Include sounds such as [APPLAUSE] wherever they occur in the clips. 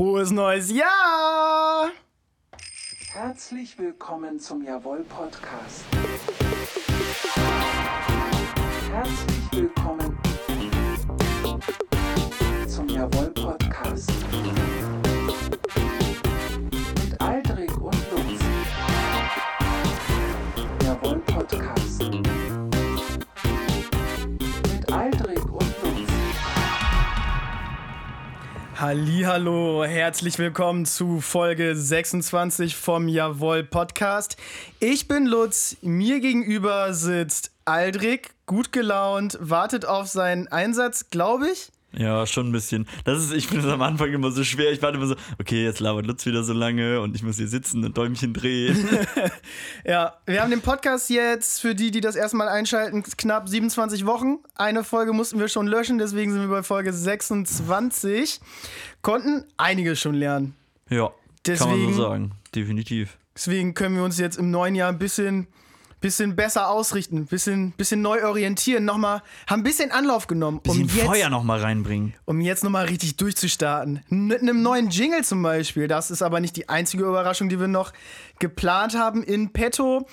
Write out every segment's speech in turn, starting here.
Frohes neues Jahr! Herzlich willkommen zum Jawohl Podcast. Herzlich willkommen zum Jawohl Hallo, herzlich willkommen zu Folge 26 vom Jawohl Podcast. Ich bin Lutz, mir gegenüber sitzt Aldrich, gut gelaunt, wartet auf seinen Einsatz, glaube ich. Ja, schon ein bisschen. Das ist, ich finde es am Anfang immer so schwer. Ich warte immer so, okay, jetzt labert Lutz wieder so lange und ich muss hier sitzen und Däumchen drehen. [LAUGHS] Ja, wir haben den Podcast jetzt, für die, die das erste Mal einschalten, knapp 27 Wochen. Eine Folge mussten wir schon löschen, deswegen sind wir bei Folge 26. Konnten einiges schon lernen. ja, kann man Deswegen- so sagen. Definitiv. Deswegen können wir uns jetzt im neuen Jahr ein bisschen, bisschen besser ausrichten, bisschen, bisschen neu orientieren, nochmal, haben ein bisschen Anlauf genommen, um Bisschen jetzt, Feuer nochmal reinbringen. um jetzt nochmal richtig durchzustarten. Mit einem neuen Jingle zum Beispiel. Das ist aber nicht die einzige Überraschung, die wir noch geplant haben in petto.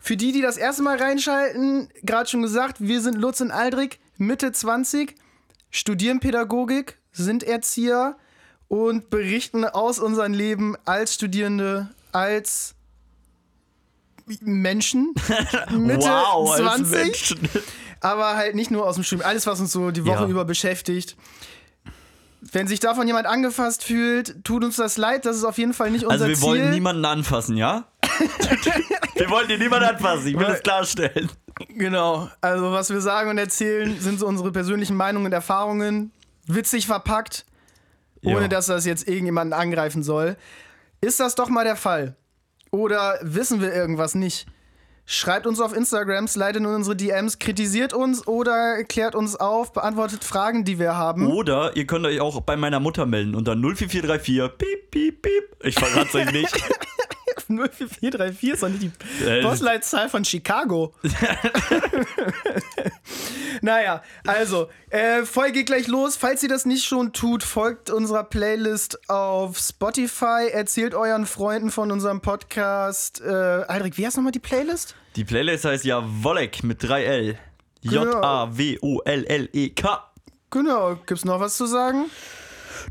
Für die, die das erste Mal reinschalten, gerade schon gesagt, wir sind Lutz und Aldrich, Mitte 20, studieren Pädagogik, sind Erzieher und berichten aus unserem Leben als Studierende, als Menschen. [LAUGHS] Mitte wow, als 20 Menschen. aber halt nicht nur aus dem Studium. Alles, was uns so die Woche Ja. über beschäftigt. Wenn sich davon jemand angefasst fühlt, tut uns das leid. Das ist auf jeden Fall nicht unser Also wir Ziel. wollen niemanden anfassen, ja? [LAUGHS] wir wollen hier niemanden anfassen, ich will das klarstellen. Genau. Also was wir sagen und erzählen, sind so unsere persönlichen Meinungen und Erfahrungen. Witzig verpackt, ohne Ja. dass das jetzt irgendjemanden angreifen soll. Ist das doch mal der Fall? Oder wissen wir irgendwas nicht? Schreibt uns auf Instagram, slidet in unsere DMs, kritisiert uns oder klärt uns auf, beantwortet Fragen, die wir haben. Oder ihr könnt euch auch bei meiner Mutter melden unter 04434 piep, piep, piep. Ich verrat's euch nicht. [LAUGHS] 04434 ist doch nicht die Äh, Postleitzahl von Chicago. [LAUGHS] naja, also, äh, Folge geht gleich los. Falls ihr das nicht schon tut, folgt unserer Playlist auf Spotify, erzählt euren Freunden von unserem Podcast. Äh, Aldrich, wie heißt nochmal die Playlist? Die Playlist heißt ja Wollek mit 3L. Genau. J-A-W-O-L-L-E-K. Genau, gibt's noch was zu sagen?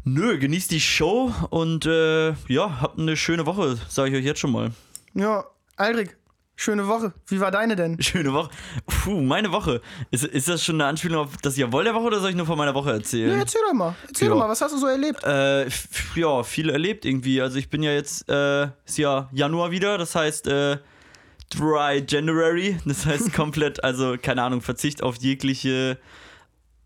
Nö, genießt die Show und äh, ja, habt eine schöne Woche, sage ich euch jetzt schon mal. Ja, Aldrich, schöne Woche. Wie war deine denn? [LAUGHS] Schöne Woche. Puh, meine Woche. Ist, ist das schon eine Anspielung auf das Jawohl der Woche oder soll ich nur von meiner Woche Ja, erzählen? erzähl doch mal. Erzähl Ja. doch mal, was hast du so erlebt? Äh, ja, viel erlebt irgendwie. Also ich bin ja jetzt, äh, ist ja Januar wieder, das heißt, äh, Dry January. Das heißt [LAUGHS] komplett, also keine Ahnung, Verzicht auf jegliche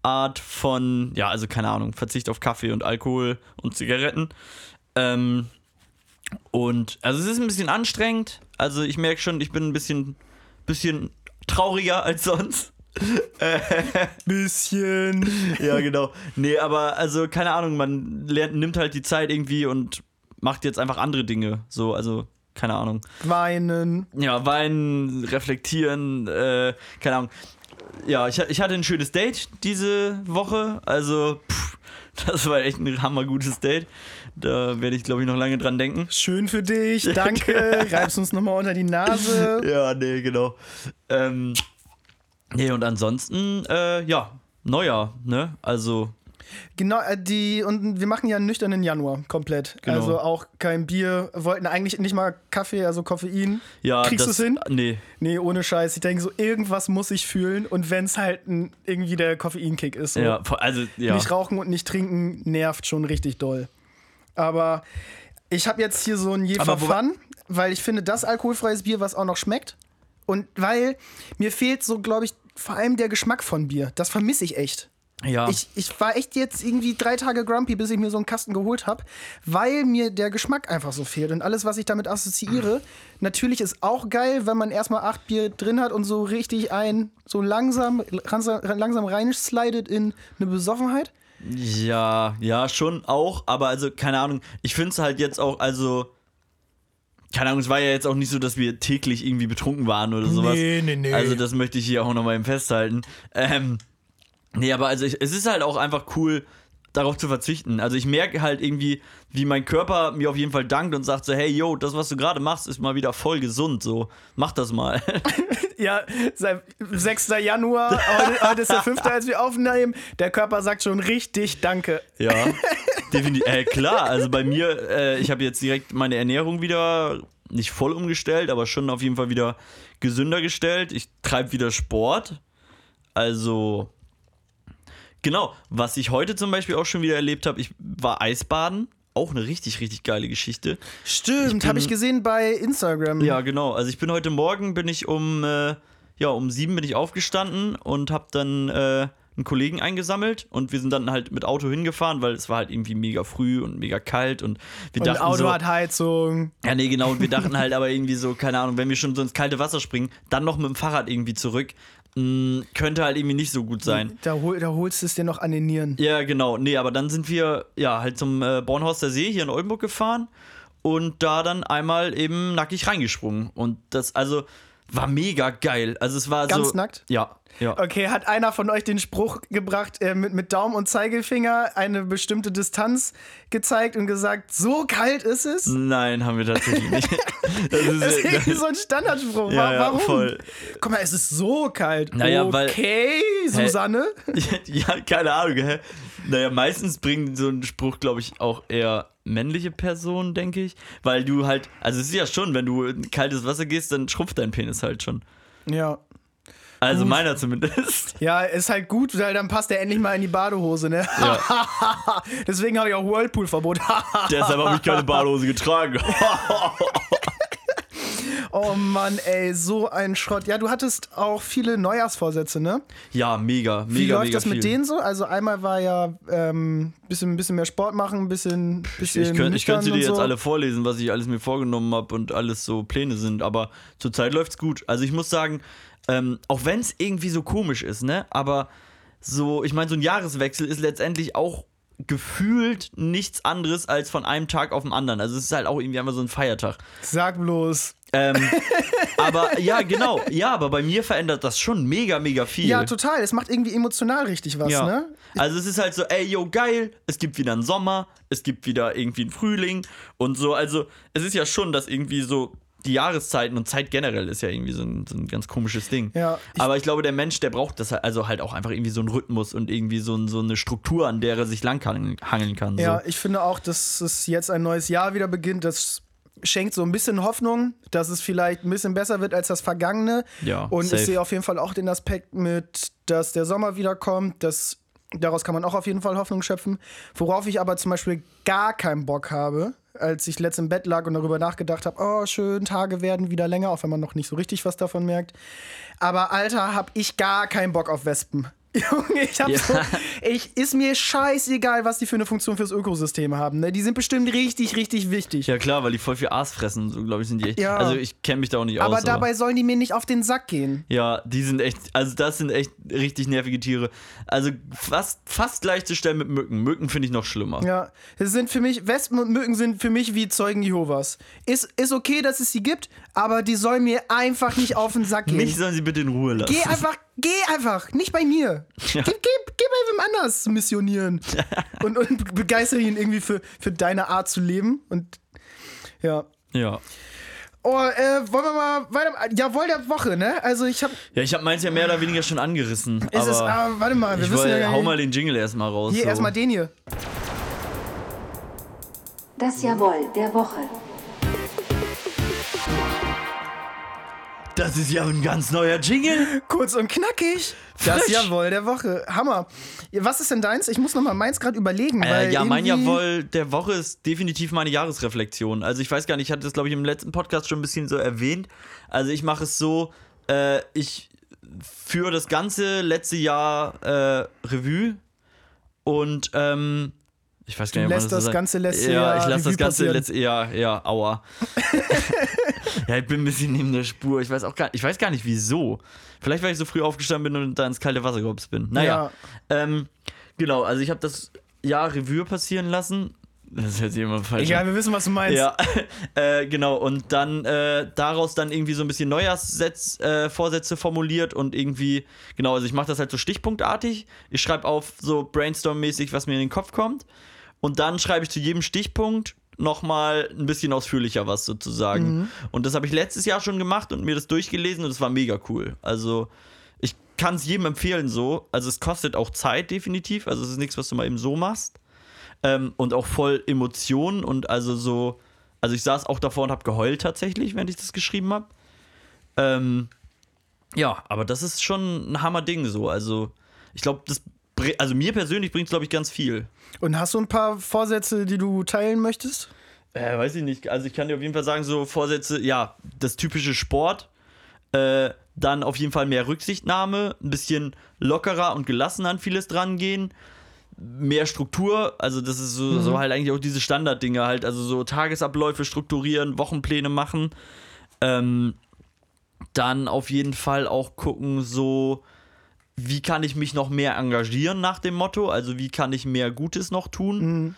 Art von, ja, also keine Ahnung, Verzicht auf Kaffee und Alkohol und Zigaretten. Ähm, und also es ist ein bisschen anstrengend. Also ich merke schon, ich bin ein bisschen, bisschen trauriger als sonst. [LAUGHS] Bisschen. [LAUGHS] ja, genau. Nee, aber also keine Ahnung, man lernt, nimmt halt die Zeit irgendwie und macht jetzt einfach andere Dinge. So, also keine Ahnung. Weinen. Ja, weinen, reflektieren, äh, keine Ahnung. Ja, ich, ich hatte ein schönes Date diese Woche. Also, pff, [LAUGHS] das war echt ein hammergutes Date. Da werde ich, glaube ich, noch lange dran denken. Schön für dich, [LAUGHS] danke. Reibst uns nochmal unter die Nase. [LAUGHS] Ja, nee, genau. Ähm, nee, und ansonsten, äh, ja, Neujahr, ne? Also, Genau, äh, die, und wir machen ja einen nüchternen Januar komplett. Genau. Also auch kein Bier, wollten eigentlich nicht mal Kaffee, also Koffein. ja. Kriegst das, du's hin? Nee. Nee, ohne Scheiß. Ich denke so, irgendwas muss ich fühlen. Und wenn es halt ein, irgendwie der Koffeinkick ist. So. Ja, also, ja. Nicht rauchen und nicht trinken nervt schon richtig doll. Aber ich habe jetzt hier so ein Je Aber for wo- Fun, weil ich finde, das alkoholfreies Bier, was auch noch schmeckt. Und weil mir fehlt so, glaube ich, vor allem der Geschmack von Bier. Das vermisse ich echt. Ja. Ich, ich war echt jetzt irgendwie drei Tage grumpy, bis ich mir so einen Kasten geholt habe, weil mir der Geschmack einfach so fehlt. Und alles, was ich damit assoziiere, [CLEARS THROAT] natürlich ist auch geil, wenn man erstmal acht Bier drin hat und so richtig ein, so langsam, langsam, langsam reinslidet in eine Besoffenheit. Ja, ja, schon auch, aber also, keine Ahnung, ich finde es halt jetzt auch, also, keine Ahnung, es war ja jetzt auch nicht so, dass wir täglich irgendwie betrunken waren oder sowas. Nee, nee, nee. Also, das möchte ich hier auch nochmal Festhalten. Ähm, nee, aber also, ich, es ist halt auch einfach cool, darauf zu verzichten. Also ich merke halt irgendwie, wie mein Körper mir auf jeden Fall dankt und sagt so, hey, yo, das, was du gerade machst, ist mal wieder voll gesund. So, mach das mal. [LAUGHS] Ja, seit 6. Januar, heute, heute ist der 5., als wir aufnehmen. Der Körper sagt schon richtig Danke. Ja, definitiv. Äh, klar, also bei mir, äh, ich habe jetzt direkt meine Ernährung wieder nicht voll umgestellt, aber schon auf jeden Fall wieder gesünder gestellt. Ich treibe wieder Sport. Also, genau, was ich heute zum Beispiel auch schon wieder erlebt habe, ich war Eisbaden. Auch eine richtig, richtig geile Geschichte. Stimmt, habe ich gesehen bei Instagram. Ja, genau. Also ich bin heute Morgen, bin ich um, äh, ja, um sieben bin ich aufgestanden und habe dann äh, einen Kollegen eingesammelt und wir sind dann halt mit Auto hingefahren, weil es war halt irgendwie mega früh und mega kalt und wir Und dachten Auto so, hat Heizung. ja, nee, genau. Und wir dachten halt aber irgendwie so, keine Ahnung, wenn wir schon so ins kalte Wasser springen, dann noch mit dem Fahrrad irgendwie zurück, mh, könnte halt irgendwie nicht so gut sein. Da, hol, da holst du es dir noch an den Nieren. Ja, genau. Nee, aber dann sind wir ja halt zum äh, Bornhorster See hier in Oldenburg gefahren und da dann einmal eben nackig reingesprungen. Und das, also, war mega geil. Also es war Ganz so. nackt? Ja, ja. Okay, hat einer von euch den Spruch gebracht, äh, mit, mit Daumen und Zeigefinger eine bestimmte Distanz gezeigt und gesagt, so kalt ist es? Nein, haben wir tatsächlich nicht. [LAUGHS] Das ist, Das ist irgendwie so ein Standardspruch. Ja, ja, Warum? voll. Guck mal, es ist so kalt. Naja, weil- okay, Susanne. [LAUGHS] ja, keine Ahnung, hä? Naja, meistens bringen so einen Spruch, glaube ich, auch eher männliche Personen, denke ich. Weil du halt, also es ist ja schon, wenn du in kaltes Wasser gehst, dann schrumpft dein Penis halt schon. Ja. Also meiner zumindest. [LAUGHS] Ja, ist halt gut, weil dann passt er endlich mal in die Badehose, ne? Ja. [LAUGHS] Deswegen habe ich auch Whirlpool-Verbot. [LAUGHS] Deshalb habe ich keine Badehose getragen. oh Mann, ey, so ein Schrott. Ja, du hattest auch viele Neujahrsvorsätze, ne? ja, mega, mega, Wie läuft mega das mit viel. denen so? Also einmal war ja ähm, bisschen, bisschen mehr Sport machen, ein bisschen, bisschen Ich, könnt, ich könnte sie nüchtern dir und jetzt so. alle vorlesen, was ich alles mir vorgenommen habe und alles so Pläne sind, aber zurzeit läuft's gut. Also ich muss sagen, ähm, auch wenn es irgendwie so komisch ist, ne, aber so, ich meine, so ein Jahreswechsel ist letztendlich auch gefühlt nichts anderes als von einem Tag auf den anderen. Also es ist halt auch irgendwie einfach so ein Feiertag. Sag bloß. Ähm, [LAUGHS] aber ja, genau, ja, aber bei mir verändert das schon mega, mega viel. Ja, total. Es macht irgendwie emotional richtig was, Ja. ne? Also es ist halt so, ey, yo, geil, es gibt wieder einen Sommer, es gibt wieder irgendwie einen Frühling und so. Also es ist ja schon, dass irgendwie so die Jahreszeiten und Zeit generell ist ja irgendwie so ein, so ein ganz komisches Ding. Ja, ich- Aber ich glaube, der Mensch, der braucht das halt, also halt auch einfach irgendwie so einen Rhythmus und irgendwie so, ein, so eine Struktur, an der er sich langhangeln hangeln kann. Ja, So. ich finde auch, dass es jetzt ein neues Jahr wieder beginnt. Das schenkt so ein bisschen Hoffnung, dass es vielleicht ein bisschen besser wird als das vergangene. Ja, Und safe. ich sehe auf jeden Fall auch den Aspekt mit, dass der Sommer wiederkommt. Das, daraus kann man auch auf jeden Fall Hoffnung schöpfen. Worauf ich aber zum Beispiel gar keinen Bock habe, als ich letzt im Bett lag und darüber nachgedacht habe, oh, schön, Tage werden wieder länger, auch wenn man noch nicht so richtig was davon merkt. Aber Alter, hab ich gar keinen Bock auf Wespen. Junge, ich hab Ja. so, ich, ist mir scheißegal, was die für eine Funktion fürs Ökosystem haben. Ne? Die sind bestimmt richtig, richtig wichtig. Ja, klar, weil die voll viel Aas fressen, so glaube ich, sind die echt. Ja. Also ich kenne mich da auch nicht aber aus. dabei sollen die mir nicht auf den Sack gehen. Ja, die sind echt, also das sind echt richtig nervige Tiere. Also fast, fast gleichzustellen mit Mücken. Mücken finde ich noch schlimmer. Ja, es sind für mich, Wespen und Mücken sind für mich wie Zeugen Jehovas. Ist, ist okay, dass es sie gibt, aber die sollen mir einfach nicht auf den Sack gehen. Mich sollen sie bitte in Ruhe lassen. Geh einfach, geh einfach, nicht bei mir. Ja. Geh, geh, geh bei wem anders missionieren. [LAUGHS] und, und begeistere ihn irgendwie für, für deine Art zu leben. Und ja. Ja. Oh, äh, wollen wir mal weiter. Jawohl, der Woche, ne? Also ich hab. Ja, ich habe meins ja mehr oder weniger schon angerissen. Ist aber es, ah, warte mal, wir ich wissen wollte, ja hau mal den Jingle erstmal raus. Hier, so. erstmal den hier. Das Jawohl der Woche. Das ist ja ein ganz neuer Jingle. Kurz und knackig. Das Frisch. Jawohl der Woche. Hammer. Was ist denn deins? Ich muss noch mal meins gerade überlegen. Äh, weil ja, mein Jawohl der Woche ist definitiv meine Jahresreflexion. Also ich weiß gar nicht, ich hatte das glaube ich im letzten Podcast schon ein bisschen so erwähnt. Also ich mache es so, äh, ich führe das ganze letzte Jahr äh, Revue und ähm, ich weiß gar Du nicht, man lässt das sagt. ganze letzte ja, Jahr ich lasse das ganze letzte Jahr, ja, aua. [LAUGHS] ja, ich bin ein bisschen neben der Spur. Ich weiß auch gar, ich weiß gar nicht wieso. Vielleicht weil ich so früh aufgestanden bin und da ins kalte Wasser gehopst bin. Naja. Ähm, genau, also ich habe das Jahr Revue passieren lassen. Das hört sich immer falsch Egal, an. wir wissen, was du meinst. Ja, [LAUGHS] äh, genau. Und dann äh, daraus dann irgendwie so ein bisschen Neujahrsvorsätze äh, formuliert und irgendwie, genau, also ich mache das halt so stichpunktartig. Ich schreibe auf so Brainstorm-mäßig, was mir in den Kopf kommt. Und dann schreibe ich zu jedem Stichpunkt nochmal ein bisschen ausführlicher was sozusagen. Und das habe ich letztes Jahr schon gemacht und mir das durchgelesen und es war mega cool. Also ich kann es jedem empfehlen so. Also es kostet auch Zeit definitiv. Also es ist nichts, was du mal eben so machst. Ähm, und auch voll Emotionen und also so. Also ich saß auch davor und habe geheult tatsächlich, während ich das geschrieben habe. Ähm, ja, aber das ist schon ein Hammerding so. Also ich glaube, das also mir persönlich bringt es, glaube ich, ganz viel. Und hast du ein paar Vorsätze, die du teilen möchtest? Äh, weiß ich nicht. Also ich kann dir auf jeden Fall sagen, so Vorsätze, ja, das typische Sport. Äh, dann auf jeden Fall mehr Rücksichtnahme, ein bisschen lockerer und gelassener an vieles drangehen. Mehr Struktur, also das ist so, so halt eigentlich auch diese Standarddinge halt, also so Tagesabläufe strukturieren, Wochenpläne machen. Ähm, dann auf jeden Fall auch gucken, so wie kann ich mich noch mehr engagieren nach dem Motto, also wie kann ich mehr Gutes noch tun.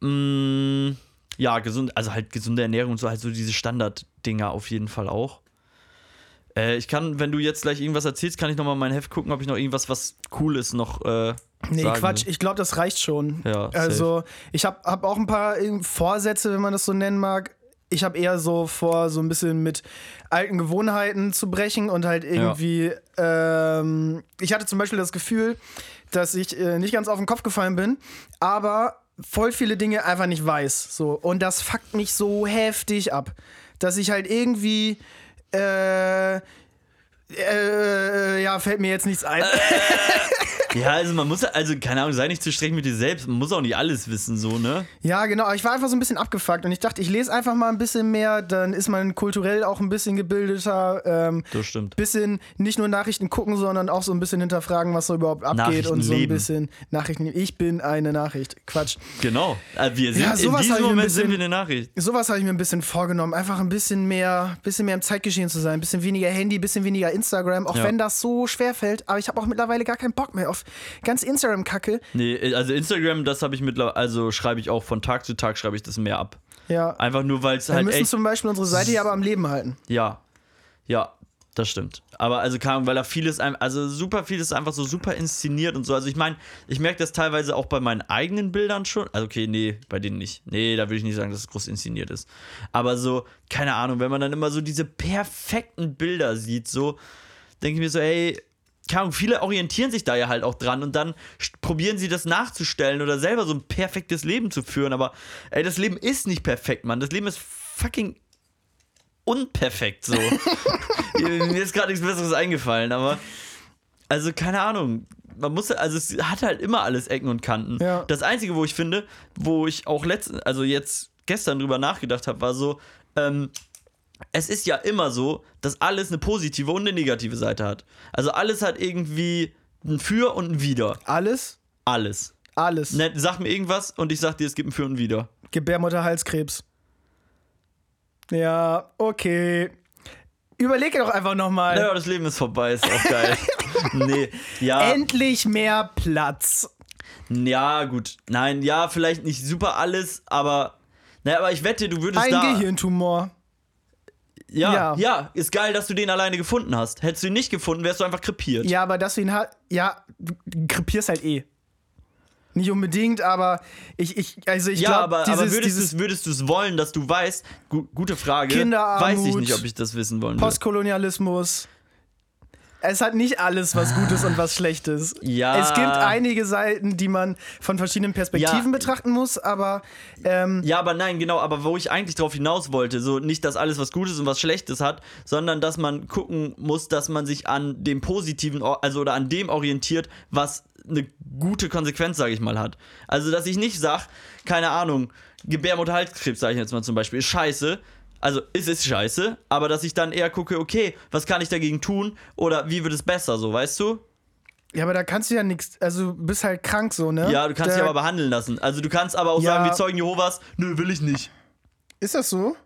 Mm, ja, gesund, also halt gesunde Ernährung und so, halt so diese Standarddinger auf jeden Fall auch. Äh, ich kann, wenn du jetzt gleich irgendwas erzählst, kann ich nochmal mein Heft gucken, ob ich noch irgendwas, was cool ist, noch. Äh, Nee, sagen Quatsch, ich glaube, das reicht schon. Ja, safe. also, ich habe hab auch ein paar Vorsätze, wenn man das so nennen mag. Ich habe eher so vor, so ein bisschen mit alten Gewohnheiten zu brechen und halt irgendwie. Ähm, ich hatte zum Beispiel das Gefühl, dass ich äh, nicht ganz auf den Kopf gefallen bin, aber voll viele Dinge einfach nicht weiß. So. Und das fuckt mich so heftig ab, dass ich halt irgendwie. Äh, äh, ja, fällt mir jetzt nichts ein. [LAUGHS] Ja, also man muss, also keine Ahnung, sei nicht zu streng mit dir selbst, man muss auch nicht alles wissen, so, ne? Ja, genau. Ich war einfach so ein bisschen abgefuckt und ich dachte, ich lese einfach mal ein bisschen mehr, dann ist man kulturell auch ein bisschen gebildeter. Ähm, Das stimmt. bisschen nicht nur Nachrichten gucken, sondern auch so ein bisschen hinterfragen, was so überhaupt abgeht und so ein bisschen Nachrichten. Ich bin eine Nachricht. Quatsch. Genau. Äh, Wir sind, Ja, in sowas diesem mir ein Moment sind bisschen- wir eine Nachricht. Sowas habe ich mir ein bisschen vorgenommen. Einfach ein bisschen mehr, bisschen mehr im Zeitgeschehen zu sein. Ein bisschen weniger Handy, ein bisschen weniger Instagram. Auch Ja. wenn das so schwer fällt. Aber ich habe auch mittlerweile gar keinen Bock mehr auf ganz Instagram-Kacke. Nee, also Instagram, das habe ich mittlerweile, also schreibe ich auch von Tag zu Tag, schreibe ich das mehr ab. Ja. Einfach nur, weil es Wir halt müssen echt. zum Beispiel unsere Seite ja aber am Leben halten. Ja. Ja, das stimmt. Aber also Ahnung, weil da vieles, also super vieles einfach so super inszeniert und so. Also ich meine, ich merke das teilweise auch bei meinen eigenen Bildern schon. Also okay, nee, bei denen nicht. Nee, da würde ich nicht sagen, dass es groß inszeniert ist. Aber so, keine Ahnung, wenn man dann immer so diese perfekten Bilder sieht, so, denke ich mir so, ey, keine Ahnung, viele orientieren sich da ja halt auch dran und dann probieren sie das nachzustellen oder selber so ein perfektes Leben zu führen. Aber ey, das Leben ist nicht perfekt, Mann. Das Leben ist fucking unperfekt so. [LAUGHS] Mir ist gerade nichts Besseres eingefallen, aber also keine Ahnung. Man muss, also es hat halt immer alles Ecken und Kanten. Ja. Das Einzige, wo ich finde, wo ich auch letzten, also jetzt gestern drüber nachgedacht habe, war so, ähm, es ist ja immer so, dass alles eine positive und eine negative Seite hat. Also alles hat irgendwie ein Für und ein Wider. Alles? Alles. Alles. Ne, sag mir irgendwas und ich sag dir, es gibt ein Für und ein Wider. Gebärmutterhalskrebs. Ja, okay. Überleg doch einfach nochmal. Naja, das Leben ist vorbei, ist auch geil. [LAUGHS] nee, ja. Endlich mehr Platz. Ja, gut. Nein, ja, vielleicht nicht super alles, aber. Naja, aber ich wette, du würdest Ein da. Gehirntumor. Ja, Ja. ja, ist geil, dass du den alleine gefunden hast. Hättest du ihn nicht gefunden, wärst du einfach krepiert. Ja, aber dass du ihn halt. Ja, du krepierst halt eh. Nicht unbedingt, aber ich, ich also ich Ja, glaube, aber, dieses, aber würdest du es wollen, dass du weißt, gu gute Frage, Kinderarmut, weiß ich nicht, ob ich das wissen wollen würde. Postkolonialismus. Es hat nicht alles was Gutes und was Schlechtes. Ja. Es gibt einige Seiten, die man von verschiedenen Perspektiven Ja. betrachten muss, aber ähm, Ja, aber nein, genau, aber wo ich eigentlich drauf hinaus wollte, so nicht, dass alles was Gutes und was Schlechtes hat, sondern dass man gucken muss, dass man sich an dem Positiven, also oder an dem orientiert, was eine gute Konsequenz, sage ich mal, hat. Also, dass ich nicht sag, keine Ahnung, Gebärmutterhalskrebs, sage ich jetzt mal zum Beispiel, ist scheiße. Also, es ist scheiße, aber dass ich dann eher gucke, okay, was kann ich dagegen tun oder wie wird es besser, so, weißt du? ja, aber da kannst du ja nichts, also du bist halt krank so, ne? Ja, du kannst da, dich aber behandeln lassen. Also, du kannst aber auch Ja. sagen, wie Zeugen Jehovas, nö, will ich nicht. Ist das so?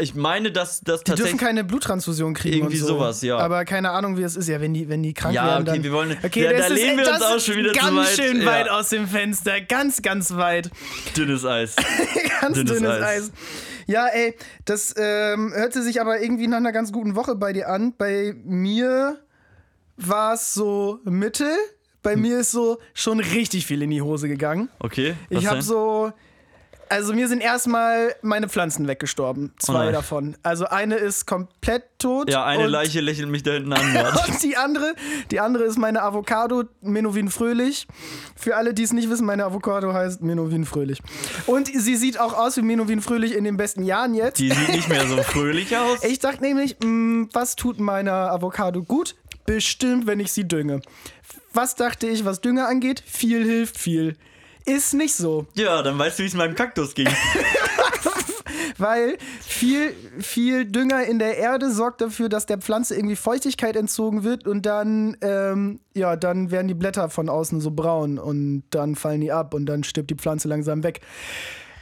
Ich meine, dass das Die dürfen keine Bluttransfusion kriegen. Irgendwie und so. sowas, ja. Aber keine Ahnung, wie es ist. Ja, wenn die, wenn die krank Ja, werden. okay, dann, wir wollen- Okay, da- das da lehnen wir das uns auch schon wieder zu ganz weit, schön ja. weit aus dem Fenster. Ganz, ganz weit. Dünnes Eis. [LAUGHS] Ganz Dünnes dünnes, Eis. Eis. Ja, ey, das ähm, hörte sich aber irgendwie nach einer ganz guten Woche bei dir an. Bei mir war es so mittel. Bei Hm. mir ist so schon richtig viel in die Hose gegangen. Okay. Ich habe so. Also mir sind erstmal meine Pflanzen weggestorben. Zwei nein. davon. Also eine ist komplett tot. Ja, eine und, Leiche lächelt mich da hinten an. [LAUGHS] Und die andere, die andere ist meine Avocado, Menowin Fröhlich. Für alle, die es nicht wissen, meine Avocado heißt Menowin Fröhlich. Und sie sieht auch aus wie Menowin Fröhlich in den besten Jahren jetzt. Die sieht nicht mehr so [LAUGHS] fröhlich aus. Ich dachte nämlich, mh, was tut meiner Avocado gut? Bestimmt, wenn ich sie dünge. Was dachte ich, was Dünger angeht? Viel hilft viel. Ist nicht so. Ja, dann weißt du, wie es meinem Kaktus ging. [LAUGHS] Weil viel, viel Dünger in der Erde sorgt dafür, dass der Pflanze irgendwie Feuchtigkeit entzogen wird und dann, ähm, ja, dann werden die Blätter von außen so braun und dann fallen die ab und dann stirbt die Pflanze langsam weg.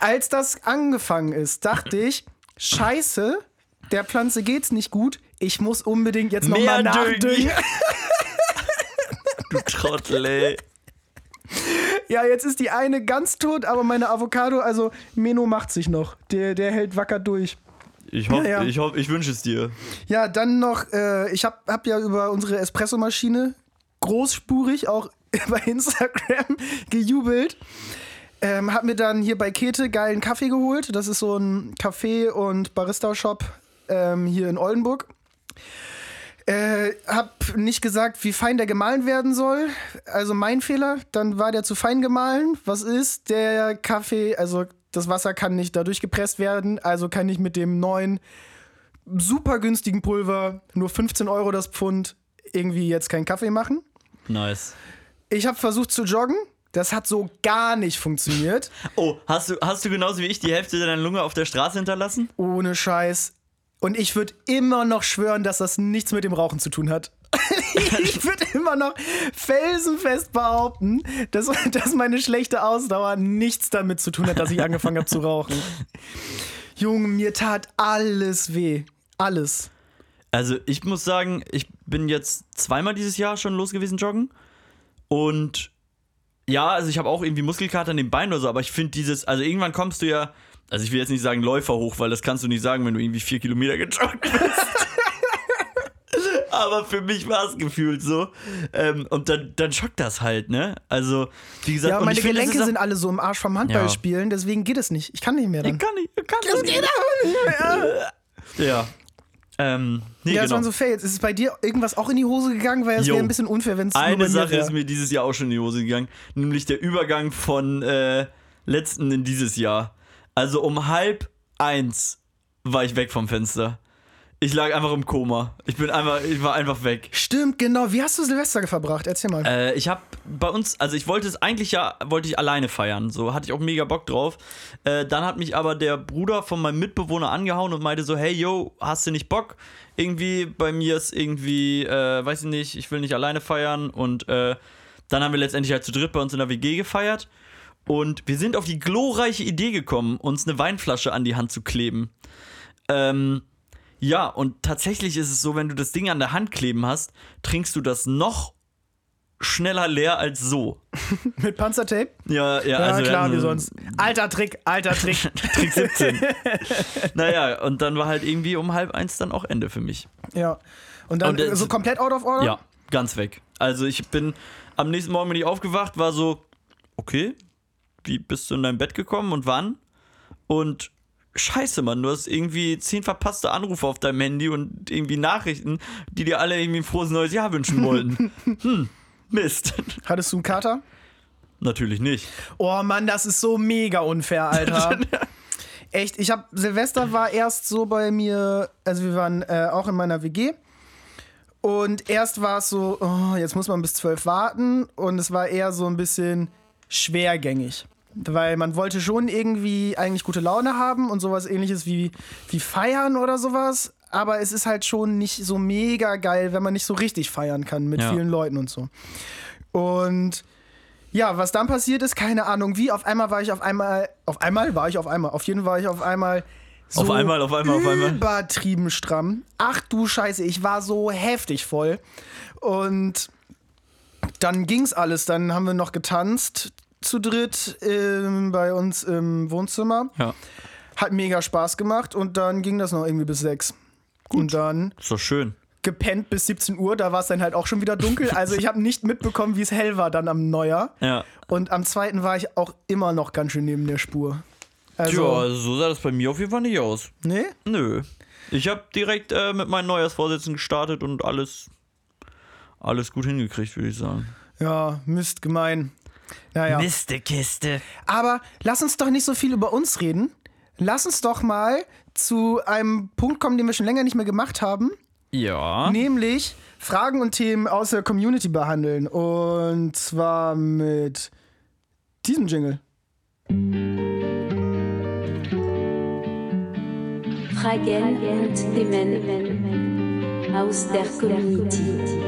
Als das angefangen ist, dachte ich, scheiße, der Pflanze geht's nicht gut, ich muss unbedingt jetzt nochmal nachdüngen. [LAUGHS] Du Trottel, ey. Ja, jetzt ist die eine ganz tot, aber meine Avocado, also Meno macht sich noch. Der, der hält wacker durch. Ich hoffe, Ja, ja. ich, hoff, ich wünsche es dir. Ja, dann noch, äh, ich habe hab ja über unsere Espressomaschine großspurig auch [LAUGHS] bei Instagram gejubelt. Ähm, hab mir dann hier bei Kete geilen Kaffee geholt. Das ist so ein Kaffee- und Barista-Shop ähm, hier in Oldenburg. Äh, hab nicht gesagt, wie fein der gemahlen werden soll. Also mein Fehler. Dann war der zu fein gemahlen. Was ist? Der Kaffee, also das Wasser kann nicht dadurch gepresst werden. Also kann ich mit dem neuen super günstigen Pulver, nur 15 Euro das Pfund, irgendwie jetzt keinen Kaffee machen. Nice. Ich habe versucht zu joggen. Das hat so gar nicht funktioniert. [LAUGHS] Oh, hast du, hast du genauso wie ich die Hälfte deiner Lunge auf der Straße hinterlassen? Ohne Scheiß. Und ich würde immer noch schwören, dass das nichts mit dem Rauchen zu tun hat. [LAUGHS] ich würde immer noch felsenfest behaupten, dass, dass meine schlechte Ausdauer nichts damit zu tun hat, dass ich angefangen habe zu rauchen. Junge, mir tat alles weh. Alles. Also ich muss sagen, ich bin jetzt zweimal dieses Jahr schon los gewesen joggen. Und ja, also ich habe auch irgendwie Muskelkater an den Beinen oder so, aber ich finde dieses, also irgendwann kommst du ja, also ich will jetzt nicht sagen Läufer hoch, weil das kannst du nicht sagen, wenn du irgendwie vier Kilometer gejoggt bist. [LAUGHS] aber für mich war es gefühlt so. Ähm, und dann, dann schockt das halt, ne? Also, wie gesagt, Ja, meine Gelenke auch- sind alle so im Arsch vom Handballspielen, deswegen geht es nicht. Ich kann nicht mehr dann. Ich kann nicht, ich kann das nicht. [LAUGHS] Ja. Ähm, nee, Ja, es genau. waren so Fails. Ist es bei dir irgendwas auch in die Hose gegangen? Weil es wäre ein bisschen unfair, wenn es Eine Sache wär. ist mir dieses Jahr auch schon in die Hose gegangen, nämlich der Übergang von äh, letzten in dieses Jahr. Also um halb eins war ich weg vom Fenster. Ich lag einfach im Koma. Ich bin einfach, ich war einfach weg. Stimmt, genau. Wie hast du Silvester verbracht? Erzähl mal. Äh, ich habe bei uns, also ich wollte es eigentlich ja, wollte ich alleine feiern. So hatte ich auch mega Bock drauf. Äh, dann hat mich aber der Bruder von meinem Mitbewohner angehauen und meinte so, hey yo, hast du nicht Bock? Irgendwie bei mir ist irgendwie, äh, weiß ich nicht, ich will nicht alleine feiern. Und äh, dann haben wir letztendlich halt zu dritt bei uns in der WG gefeiert. Und wir sind auf die glorreiche Idee gekommen, uns eine Weinflasche an die Hand zu kleben. Ähm, ja, und tatsächlich ist es so, wenn du das Ding an der Hand kleben hast, trinkst du das noch schneller leer als so. [LAUGHS] Mit Panzertape? Ja, ja, Ja, also wir klar, wie so sonst. Alter Trick, alter Trick. [LAUGHS] Trick 17. [LAUGHS] naja, und dann war halt irgendwie um halb eins dann auch Ende für mich. ja. Und dann Und, äh, so komplett out of order? Ja, ganz weg. Also ich bin am nächsten Morgen bin ich aufgewacht, war so, okay, wie bist du in dein Bett gekommen und wann? Und scheiße, Mann, du hast irgendwie zehn verpasste Anrufe auf deinem Handy und irgendwie Nachrichten, die dir alle irgendwie ein frohes neues Jahr wünschen wollten. [LAUGHS] hm, Mist. Hattest du einen Kater? Natürlich nicht. Oh Mann, das ist so mega unfair, Alter. [LAUGHS] Echt, ich hab, Silvester war erst so bei mir, also wir waren äh, auch in meiner WG. Und erst war es so, oh, jetzt muss man bis zwölf warten. Und es war eher so ein bisschen schwergängig. Weil man wollte schon irgendwie eigentlich gute Laune haben und sowas ähnliches wie, wie feiern oder sowas. Aber es ist halt schon nicht so mega geil, wenn man nicht so richtig feiern kann mit Ja. vielen Leuten und so. Und ja, was dann passiert ist, keine Ahnung wie. Auf einmal war ich auf einmal, auf einmal war ich auf einmal, auf jeden Fall war ich auf einmal So Auf einmal, auf einmal, auf einmal. Übertrieben stramm. Ach du Scheiße, ich war so heftig voll. Und dann ging's alles. Dann haben wir noch getanzt zu dritt ähm, bei uns im Wohnzimmer. Ja. Hat mega Spaß gemacht und dann ging das noch irgendwie bis sechs. Und dann Ist doch schön. gepennt bis 17 Uhr, da war es dann halt auch schon wieder dunkel. Also ich habe nicht mitbekommen, wie es hell war dann am Neujahr. Ja. Und am zweiten war ich auch immer noch ganz schön neben der Spur. Also, ja, also so sah das bei mir auf jeden Fall nicht aus. nee? Nö. Ich habe direkt äh, mit meinen Neujahrsvorsätzen gestartet und alles, alles gut hingekriegt, würde ich sagen. Ja, Mist, gemein. Naja. Mistekiste. Aber lass uns doch nicht so viel über uns reden. Lass uns doch mal zu einem Punkt kommen, den wir schon länger nicht mehr gemacht haben. Ja. Nämlich Fragen und Themen aus der Community behandeln. Und zwar mit diesem Jingle. Fragen und Themen aus der Community.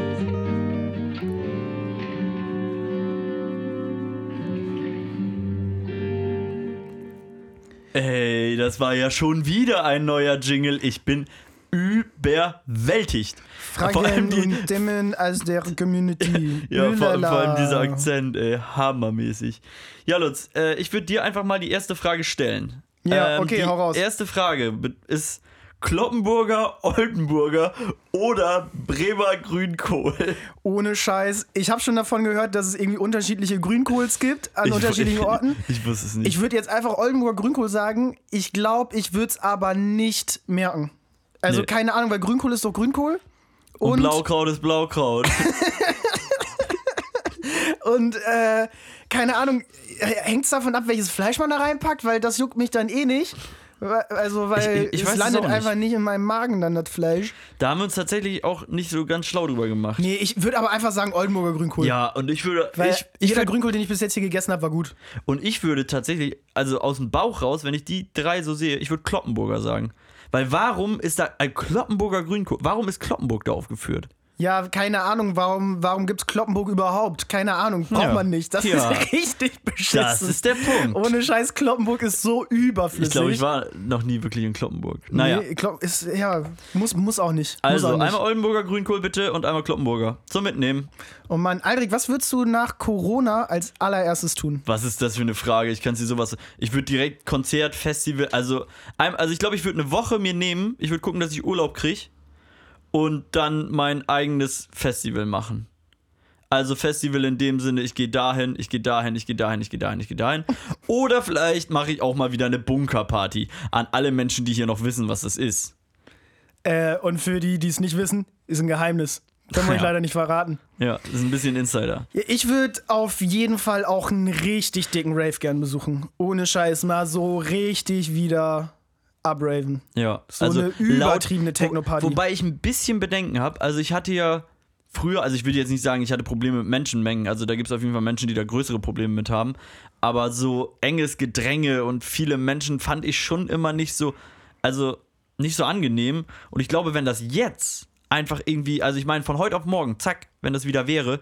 Ey, das war ja schon wieder ein neuer Jingle. Ich bin überwältigt. Fragen vor allem die, und Themen aus der Community. [LAUGHS] ja, vor, vor allem dieser Akzent, ey, hammermäßig. Ja, Lutz, äh, ich würde dir einfach mal die erste Frage stellen. Ja, okay, die hau raus. erste Frage ist Kloppenburger, Oldenburger oder Bremer Grünkohl? Ohne Scheiß. Ich habe schon davon gehört, dass es irgendwie unterschiedliche Grünkohls gibt an Ich- unterschiedlichen ich, Orten. [LAUGHS] Ich wusste es nicht. Ich würde jetzt einfach Oldenburger Grünkohl sagen. Ich glaube, ich würde es aber nicht merken. Also Nee. keine Ahnung, weil Grünkohl ist doch Grünkohl. und, Und, Blaukraut ist Blaukraut. [LAUGHS] und äh, keine Ahnung, hängt es davon ab, welches Fleisch man da reinpackt, weil das juckt mich dann eh nicht. Also, weil Ich- ich es weiß es landet nicht. einfach nicht in meinem Magen dann das Fleisch. da haben wir uns tatsächlich auch nicht so ganz schlau drüber gemacht. Nee, ich würde aber einfach sagen Oldenburger Grünkohl. Ja, und ich würde. Weil ich, ich jeder würd, Grünkohl, den ich bis jetzt hier gegessen habe, war gut. und ich würde tatsächlich, also aus dem Bauch raus, wenn ich die drei so sehe, ich würde Kloppenburger sagen. Weil warum ist da ein Kloppenburger Grünkohl? Warum ist Kloppenburg da aufgeführt? Ja, keine Ahnung, warum, warum gibt es Kloppenburg überhaupt? Keine Ahnung, braucht Ja. man nicht. Das Ja. ist [LAUGHS] richtig beschissen. Das ist der Punkt. Ohne Scheiß, Kloppenburg ist so überflüssig. Ich glaube, ich war noch nie wirklich in Kloppenburg. Naja. Nee, Klopp, ist, ja, muss, muss auch nicht. Also, auch nicht. einmal Oldenburger Grünkohl bitte und einmal Kloppenburger. Zum Mitnehmen. Und Mann, Aldrich, was würdest du nach Corona als allererstes tun? Was ist das für eine Frage? Ich kann sie sowas. Ich würde direkt Konzert, Festival, also, also ich glaube, ich würde eine Woche mir nehmen. Ich würde gucken, dass ich Urlaub kriege und dann mein eigenes Festival machen. Also Festival in dem Sinne, ich gehe dahin, ich gehe dahin, ich gehe dahin, ich gehe dahin, ich gehe dahin. [LAUGHS] Oder vielleicht mache ich auch mal wieder eine Bunkerparty an alle Menschen, die hier noch wissen, was das ist. Äh, und für die, die es nicht wissen, ist ein Geheimnis. Können wir [LAUGHS] euch Ja. leider nicht verraten. Ja, das ist ein bisschen Insider. Ich würde auf jeden Fall auch einen richtig dicken Rave gern besuchen. Ohne Scheiß, mal so richtig wieder abraven. Ja, So eine übertriebene Techno-Party. Wo, wobei ich ein bisschen Bedenken habe. Also ich hatte ja früher, also ich würde jetzt nicht sagen, ich hatte Probleme mit Menschenmengen. Also da gibt es auf jeden Fall Menschen, die da größere Probleme mit haben. Aber so enges Gedränge und viele Menschen fand ich schon immer nicht so, also nicht so angenehm. Und ich glaube, wenn das jetzt einfach irgendwie, also ich meine von heute auf morgen, zack, wenn das wieder wäre,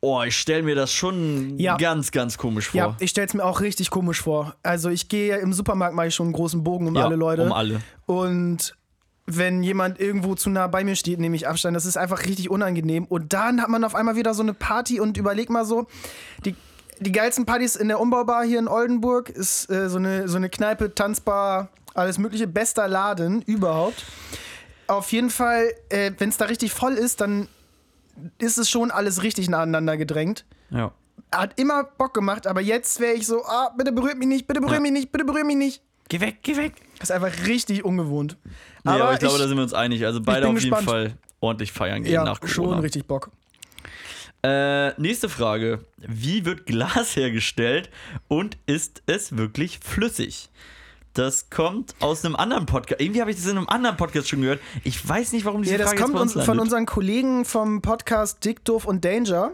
oh, ich stelle mir das schon. Ja. ganz, ganz komisch vor. Ja, ich stell's mir auch richtig komisch vor. Also ich gehe im Supermarkt mache ich schon einen großen Bogen um Ja, alle Leute. um alle. Und wenn jemand irgendwo zu nah bei mir steht, nehme ich Abstand. Das ist einfach richtig unangenehm. Und dann hat man auf einmal wieder so eine Party und überleg mal so, die, die geilsten Partys in der Umbaubar hier in Oldenburg ist äh, so, eine, so eine Kneipe, Tanzbar, alles mögliche, bester Laden überhaupt. Auf jeden Fall, äh, wenn es da richtig voll ist, dann ist es schon alles richtig nacheinander gedrängt Ja. hat immer Bock gemacht, aber jetzt wäre ich so, ah, bitte berührt mich nicht, bitte berührt Ja. mich nicht, bitte berührt mich nicht. Geh weg, geh weg. Das ist einfach richtig ungewohnt. Nee, aber, aber ich glaube, ich- da sind wir uns einig. Also beide auf jeden gespannt. Fall ordentlich feiern gehen Ja, nach Corona. schon richtig Bock. Äh, nächste Frage. Wie wird Glas hergestellt und ist es wirklich flüssig? Das kommt aus einem anderen Podcast. Irgendwie habe ich das in einem anderen Podcast schon gehört. Ich weiß nicht, warum diese Ja, das Frage kommt jetzt bei uns uns, von landet. unseren Kollegen vom Podcast Dick, Doof und Danger.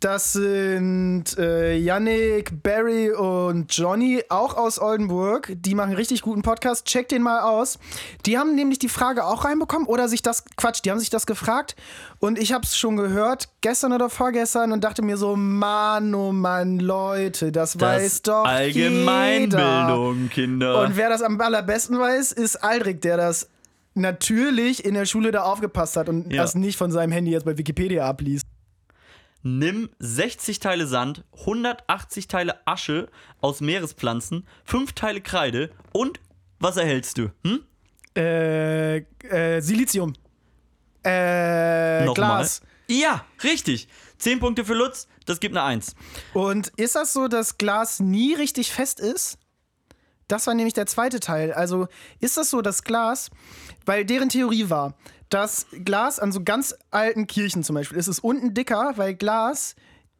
Das sind äh, Yannick, Barry und Johnny, auch aus Oldenburg. Die machen richtig guten Podcast. Check den mal aus. Die haben nämlich die Frage auch reinbekommen oder sich das, Quatsch, die haben sich das gefragt. Und ich habe es schon gehört, gestern oder vorgestern, und dachte mir so, Mann, oh Mann, Leute, das, weiß doch Allgemeinbildung, jeder. Kinder. Und wer das am allerbesten weiß, ist Aldrich, der das natürlich in der Schule da aufgepasst hat und Ja. das nicht von seinem Handy jetzt bei Wikipedia abliest. Nimm 60 Teile Sand, 180 Teile Asche aus Meerespflanzen, 5 Teile Kreide und was erhältst du? Hm? Äh, äh, Silizium. Äh, Nochmal. Glas. Ja, richtig. 10 Punkte für Lutz, das gibt eine 1. Und ist das so, dass Glas nie richtig fest ist? Das war nämlich der zweite Teil. Also ist das so, dass Glas, weil deren Theorie war, dass Glas an so ganz alten Kirchen zum Beispiel ist es unten dicker, weil Glas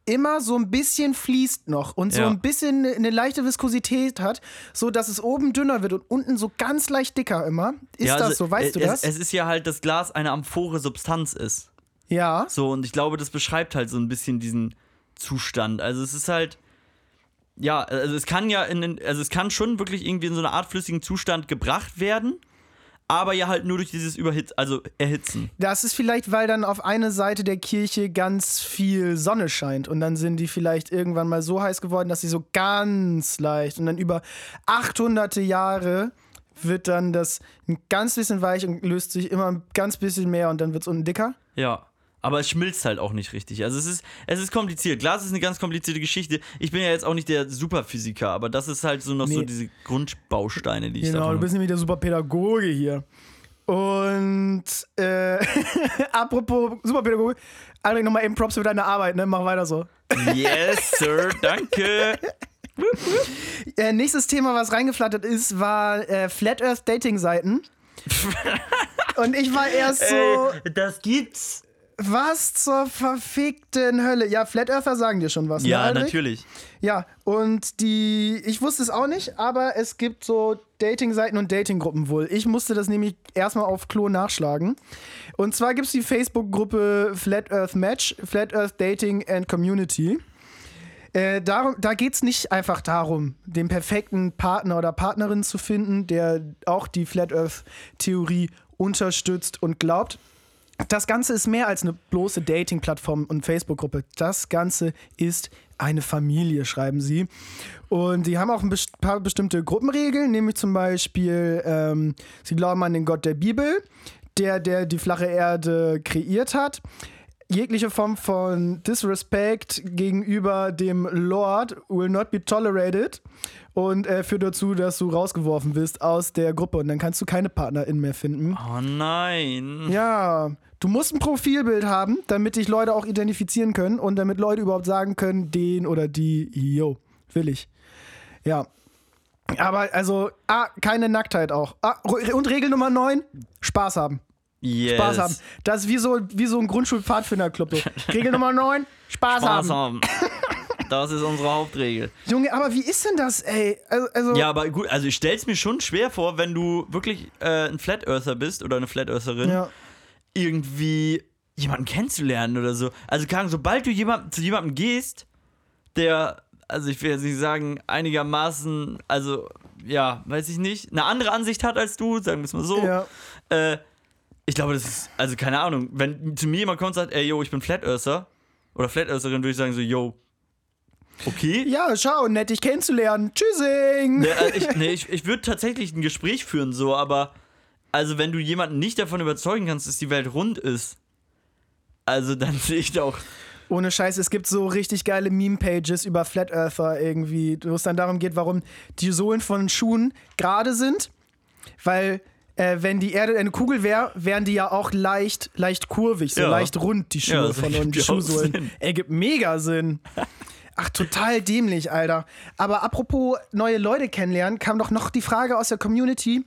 immer so ein bisschen fließt noch und so Ja. ein bisschen eine, eine leichte Viskosität hat, so dass es oben dünner wird und unten so ganz leicht dicker immer. Ist Ja, das also, so? Weißt äh, du es, das? Es ist ja halt, dass Glas eine amphore Substanz ist. ja. So, und ich glaube, das beschreibt halt so ein bisschen diesen Zustand. Also es ist halt. Ja, also es kann ja in den, also es kann schon wirklich irgendwie in so eine Art flüssigen Zustand gebracht werden, aber ja halt nur durch dieses Überhitz, also Erhitzen. Das ist vielleicht, weil dann auf eine Seite der Kirche ganz viel Sonne scheint und dann sind die vielleicht irgendwann mal so heiß geworden, dass sie so ganz leicht und dann über 800 Jahre wird dann das ein ganz bisschen weich und löst sich immer ein ganz bisschen mehr und dann wird es unten dicker. Ja. Aber es schmilzt halt auch nicht richtig. Also es ist, es ist kompliziert. Glas ist eine ganz komplizierte Geschichte. Ich bin ja jetzt auch nicht der Superphysiker, aber das ist halt so noch so Nee. diese Grundbausteine, die ich Genau, davon du bist nämlich der super Pädagoge hier. Und äh, [LAUGHS] apropos Superpädagoge, Aldrich, nochmal eben Props für deine Arbeit, ne? Mach weiter so. Yes, Sir, danke. [LAUGHS] Äh, nächstes Thema, was reingeflattert ist, war äh, Flat Earth Dating Seiten. [LAUGHS] Und ich war erst so, Ey, das gibt's. Was zur verfickten Hölle. Ja, Flat Earther sagen dir schon was, ne, Ja, Aldrich? natürlich. Ja, und die, ich wusste es auch nicht, aber es gibt so Dating-Seiten und Dating-Gruppen wohl. Ich musste das nämlich erstmal auf Klo nachschlagen. Und zwar gibt es die Facebook-Gruppe Flat Earth Match, Flat Earth Dating and Community. Äh, darum, da geht es nicht einfach darum, den perfekten Partner oder Partnerin zu finden, der auch die Flat Earth-Theorie unterstützt und glaubt. Das Ganze ist mehr als eine bloße Dating-Plattform und Facebook-Gruppe. Das Ganze ist eine Familie, schreiben sie. Und die haben auch ein paar bestimmte Gruppenregeln, nämlich zum Beispiel, ähm, sie glauben an den Gott der Bibel, der, der die flache Erde kreiert hat. Jegliche Form von Disrespect gegenüber dem Lord will not be tolerated und äh, führt dazu, dass du rausgeworfen wirst aus der Gruppe und dann kannst du keine Partnerin mehr finden. Oh nein. Ja, du musst ein Profilbild haben, damit dich Leute auch identifizieren können und damit Leute überhaupt sagen können, den oder die, yo, will ich. Ja. Aber also, ah, keine Nacktheit auch. Ah, und Regel Nummer 9, Spaß haben. Yes. Spaß haben. Das ist wie so, wie so ein Grundschulpfadfinderclub. So. Regel Nummer 9, Spaß, Spaß haben. haben. Das ist unsere Hauptregel. Junge, aber wie ist denn das, ey? Also, also Ja, aber gut, also ich stell's mir schon schwer vor, wenn du wirklich äh, ein Flat Earther bist oder eine Flat Eartherin, ja. irgendwie jemanden kennenzulernen oder so. Also Ahnung, sobald du jemand, zu jemandem gehst, der, also ich will jetzt nicht sagen, einigermaßen, also ja, weiß ich nicht, eine andere Ansicht hat als du, sagen wir es mal so. ja. Äh, ich glaube, das ist, also keine Ahnung, wenn zu mir jemand kommt und sagt, ey, yo, ich bin Flat Earther oder Flat Eartherin, würde ich sagen so, yo, okay. Ja, schau, nett dich kennenzulernen. Tschüssing. Nee, also ich, nee, ich, ich würde tatsächlich ein Gespräch führen, so, aber also wenn du jemanden nicht davon überzeugen kannst, dass die Welt rund ist, also dann [LAUGHS] sehe ich doch. Ohne Scheiß, es gibt so richtig geile Meme-Pages über Flat Earther irgendwie, wo es dann darum geht, warum die Sohlen von Schuhen gerade sind. Weil, äh, wenn die Erde eine Kugel wäre, wären die ja auch leicht, leicht kurvig, so Ja. leicht rund, die Schuhe Ja, von und die Schuhsohlen. Ergibt mega Sinn. [LAUGHS] Ach, total dämlich, Alter. Aber apropos neue Leute kennenlernen, kam doch noch die Frage aus der Community,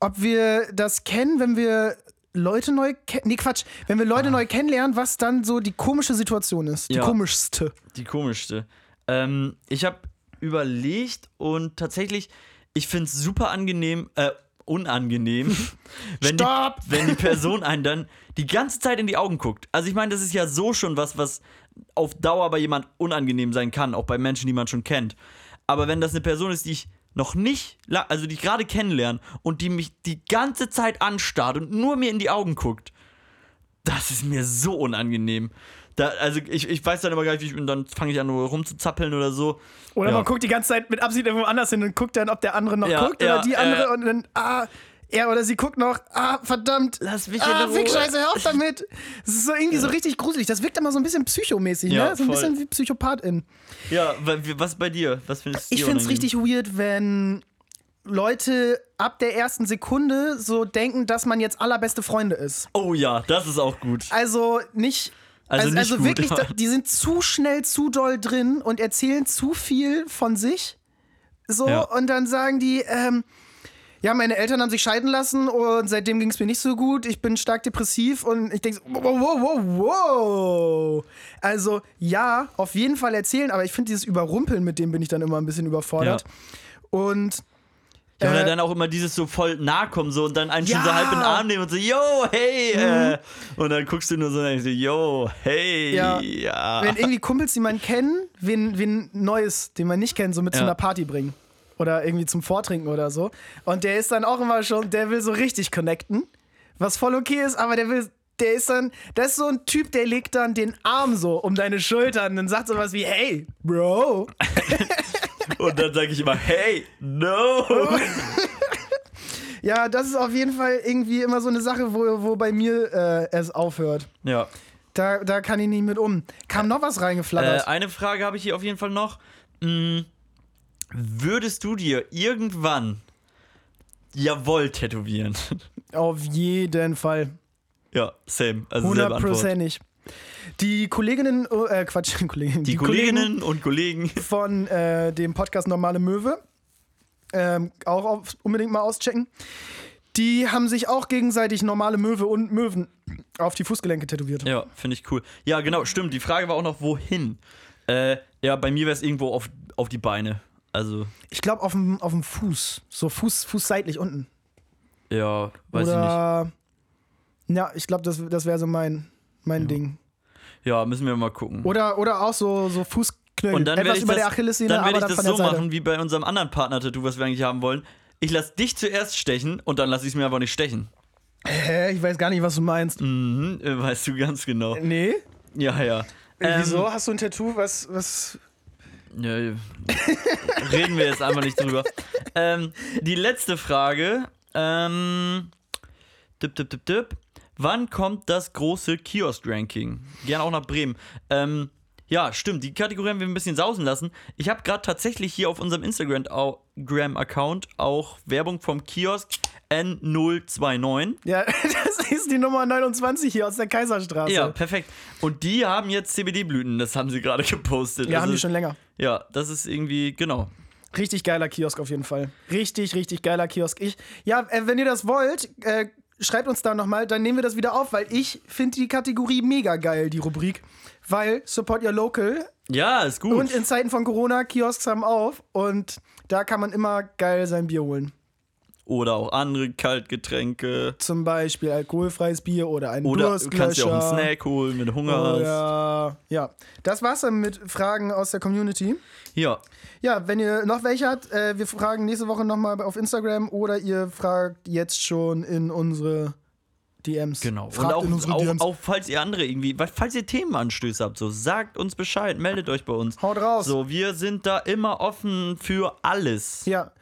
ob wir das kennen, wenn wir Leute neu kennen. Nee, Quatsch. Wenn wir Leute neu kennenlernen, was dann so die komische Situation ist. Die Ah. Ja. komischste. Die komischste. Ähm, ich habe überlegt und tatsächlich, ich finde es super angenehm, äh, unangenehm, [LAUGHS] wenn die, [LAUGHS] wenn die Person einen dann die ganze Zeit in die Augen guckt. Also ich meine, das ist ja so schon was, was auf Dauer bei jemand unangenehm sein kann, auch bei Menschen, die man schon kennt. Aber wenn das eine Person ist, die ich noch nicht, also die ich gerade kennenlerne und die mich die ganze Zeit anstarrt und nur mir in die Augen guckt, das ist mir so unangenehm. Da, also ich, ich weiß dann immer gar nicht, wie ich bin, dann fange ich an nur rumzuzappeln oder so. Oder Ja. man guckt die ganze Zeit mit Absicht irgendwo anders hin und guckt dann, ob der andere noch Ja, guckt ja, oder die andere äh. und dann, ah, er oder sie guckt noch, ah, verdammt. Lass mich ah. Fick, scheiße, hör auf [LAUGHS] damit. Das ist so irgendwie so richtig gruselig. Das wirkt immer so ein bisschen psychomäßig, Ja, ne? So ein voll. bisschen wie Psychopathin. Ja, was bei dir? Was findest du Ich finde es richtig weird, wenn Leute ab der ersten Sekunde so denken, dass man jetzt allerbeste Freunde ist. Oh ja, das ist auch gut. Also nicht. Also Also, also wirklich, da, die sind zu schnell, zu doll drin und erzählen zu viel von sich. So, Ja. und dann sagen die, ähm, ja, meine Eltern haben sich scheiden lassen und seitdem ging es mir nicht so gut. Ich bin stark depressiv und ich denke, so, wow, wow, wow, wow. Also, ja, auf jeden Fall erzählen, aber ich finde dieses Überrumpeln, mit dem bin ich dann immer ein bisschen überfordert. Und Ja, oder Äh, dann auch immer dieses so voll nahe kommen so und dann einen schon so Ja. halb in den Arm nehmen und so, yo, hey. Äh, und dann guckst du nur so und so, yo, hey, Ja. ja. wenn irgendwie Kumpels, die man kennt, wen, wen Neues, den man nicht kennt, so mit zu Ja. einer Party bringen. Oder irgendwie zum Vortrinken oder so. Und der ist dann auch immer schon, der will so richtig connecten. Was voll okay ist, aber der will, der ist dann, das ist so ein Typ, der legt dann den Arm so um deine Schultern und sagt sowas wie, hey, Bro. [LAUGHS] [LAUGHS] Und dann sage ich immer, hey, no. [LAUGHS] Ja, das ist auf jeden Fall irgendwie immer so eine Sache, wo, wo bei mir äh, es aufhört. ja. Da, da kann ich nicht mit um. Kam noch was Äh, reingeflattert? eine Frage habe ich hier auf jeden Fall noch. Mm, würdest du dir irgendwann Jawohl tätowieren? auf jeden Fall. ja, same. Also. Hundertprozentig. Die Kolleginnen, oh, äh, Quatsch, [LAUGHS] Kolleginnen, Die, Kollegen Kolleginnen und Kollegen. von äh, dem Podcast Normale Möwe, ähm, auch auf, unbedingt mal auschecken. Die haben sich auch gegenseitig normale Möwe und Möwen auf die Fußgelenke tätowiert. Ja, finde ich cool. Ja, genau, stimmt. Die Frage war auch noch, wohin? Äh, ja, bei mir wäre es irgendwo auf, auf die Beine. Also, Ich glaube auf dem auf dem Fuß, so Fuß Fuß seitlich unten. ja, weiß ich nicht. Oder ja, ich glaube, das, das wäre so mein mein Ding. Ja, müssen wir mal gucken. Oder oder auch so so Fußknöchel, Und dann werde etwas ich über das, der Achillessehne, dann aber werd ich das so Seite. machen wie bei unserem anderen Partner-Tattoo, was wir eigentlich haben wollen. Ich lasse dich zuerst stechen und dann lasse ich es mir einfach nicht stechen. Hä, ich weiß gar nicht, was du meinst. Mhm, äh, weißt du ganz genau. Nee? Ja, ja. Ähm, Wieso hast du ein Tattoo, was was Ja, ja. reden wir jetzt einfach nicht drüber. Ähm, die letzte Frage. Ähm, dip, dip, dip, dip. Wann kommt das große Kiosk-Ranking? Gerne auch nach Bremen. Ähm, ja, stimmt. Die Kategorie haben wir ein bisschen sausen lassen. Ich habe gerade tatsächlich hier auf unserem Instagram-Account auch Werbung vom Kiosk N029. Ja, [LAUGHS] das ist die Nummer 29 hier aus der Kaiserstraße. Ja, perfekt. Und die haben jetzt CBD-Blüten. Das haben sie gerade [LAUGHS] gepostet. Ja, haben die schon länger. Ja, das ist irgendwie, genau. Richtig geiler Kiosk auf jeden Fall. Richtig, richtig geiler Kiosk. Ich, ja, äh, wenn ihr das wollt, äh, schreibt uns da nochmal, dann nehmen wir das wieder auf, weil ich finde die Kategorie mega geil, die Rubrik. Weil Support Your Local Ja, ist gut. und in Zeiten von Corona, Kiosks haben auf und da kann man immer geil sein Bier holen. Oder auch andere Kaltgetränke. Zum Beispiel alkoholfreies Bier oder ein Oder du kannst dir auch einen Snack holen, wenn du Hunger hast. Oder, ja, das war's dann mit Fragen aus der Community. Ja, Ja, wenn ihr noch welche habt, äh, wir fragen nächste Woche nochmal auf Instagram oder ihr fragt jetzt schon in unsere DMs. genau. Fragt und auch, in unsere auch, DMs. auch falls ihr andere irgendwie, falls ihr Themenanstöße habt, so sagt uns Bescheid, meldet euch bei uns. Haut raus. So, wir sind da immer offen für alles. Ja.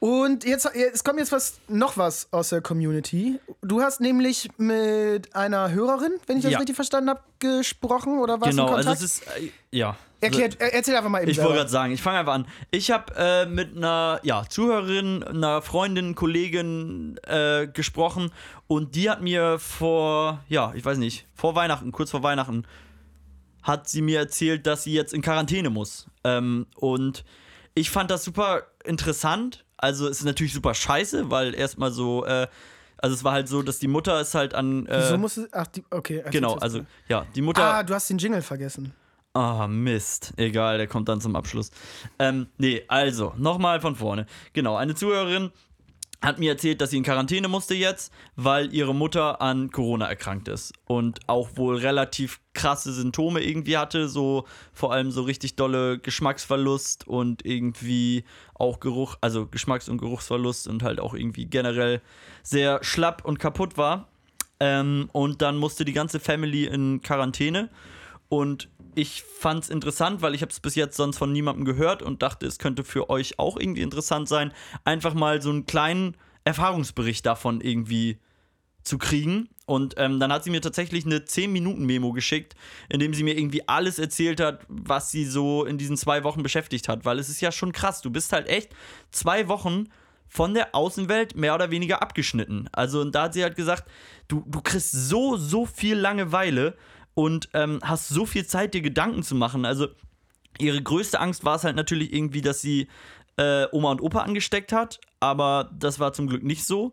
Und jetzt, es kommt jetzt was, noch was aus der Community. Du hast nämlich mit einer Hörerin, wenn ich das Ja. richtig verstanden habe, gesprochen oder was Genau, also es ist, äh, ja. Erklärt, er- erzähl einfach mal eben Ich wollte gerade sagen, ich fange einfach an. Ich habe äh, mit einer ja, Zuhörerin, einer Freundin, Kollegin äh, gesprochen und die hat mir vor, ja, ich weiß nicht, vor Weihnachten, kurz vor Weihnachten, hat sie mir erzählt, dass sie jetzt in Quarantäne muss. Ähm, und ich fand das super interessant. Also es ist natürlich super scheiße, weil erstmal so, äh, also es war halt so, dass die Mutter ist halt an. Äh, so muss es, ach, die, okay. genau, also ja, die Mutter. Ah, du hast den Jingle vergessen. Ah, Mist. Egal, der kommt dann zum Abschluss. Ähm, nee, also, nochmal von vorne. Genau, eine Zuhörerin hat mir erzählt, dass sie in Quarantäne musste jetzt, weil ihre Mutter an Corona erkrankt ist und auch wohl relativ krasse Symptome irgendwie hatte, so vor allem so richtig dolle Geschmacksverlust und irgendwie auch Geruch, also Geschmacks- und Geruchsverlust und halt auch irgendwie generell sehr schlapp und kaputt war. Ähm, und dann musste die ganze Family in Quarantäne und ich fand es interessant, weil ich habe es bis jetzt sonst von niemandem gehört und dachte, es könnte für euch auch irgendwie interessant sein, einfach mal so einen kleinen Erfahrungsbericht davon irgendwie zu kriegen. Und ähm, dann hat sie mir tatsächlich eine 10-Minuten-Memo geschickt, in dem sie mir irgendwie alles erzählt hat, was sie so in diesen zwei Wochen beschäftigt hat. Weil es ist ja schon krass. Du bist halt echt zwei Wochen von der Außenwelt mehr oder weniger abgeschnitten. Also, und da hat sie halt gesagt, du, du kriegst so, so viel Langeweile und ähm, hast so viel Zeit, dir Gedanken zu machen. Also, ihre größte Angst war es halt natürlich irgendwie, dass sie äh, Oma und Opa angesteckt hat, aber das war zum Glück nicht so.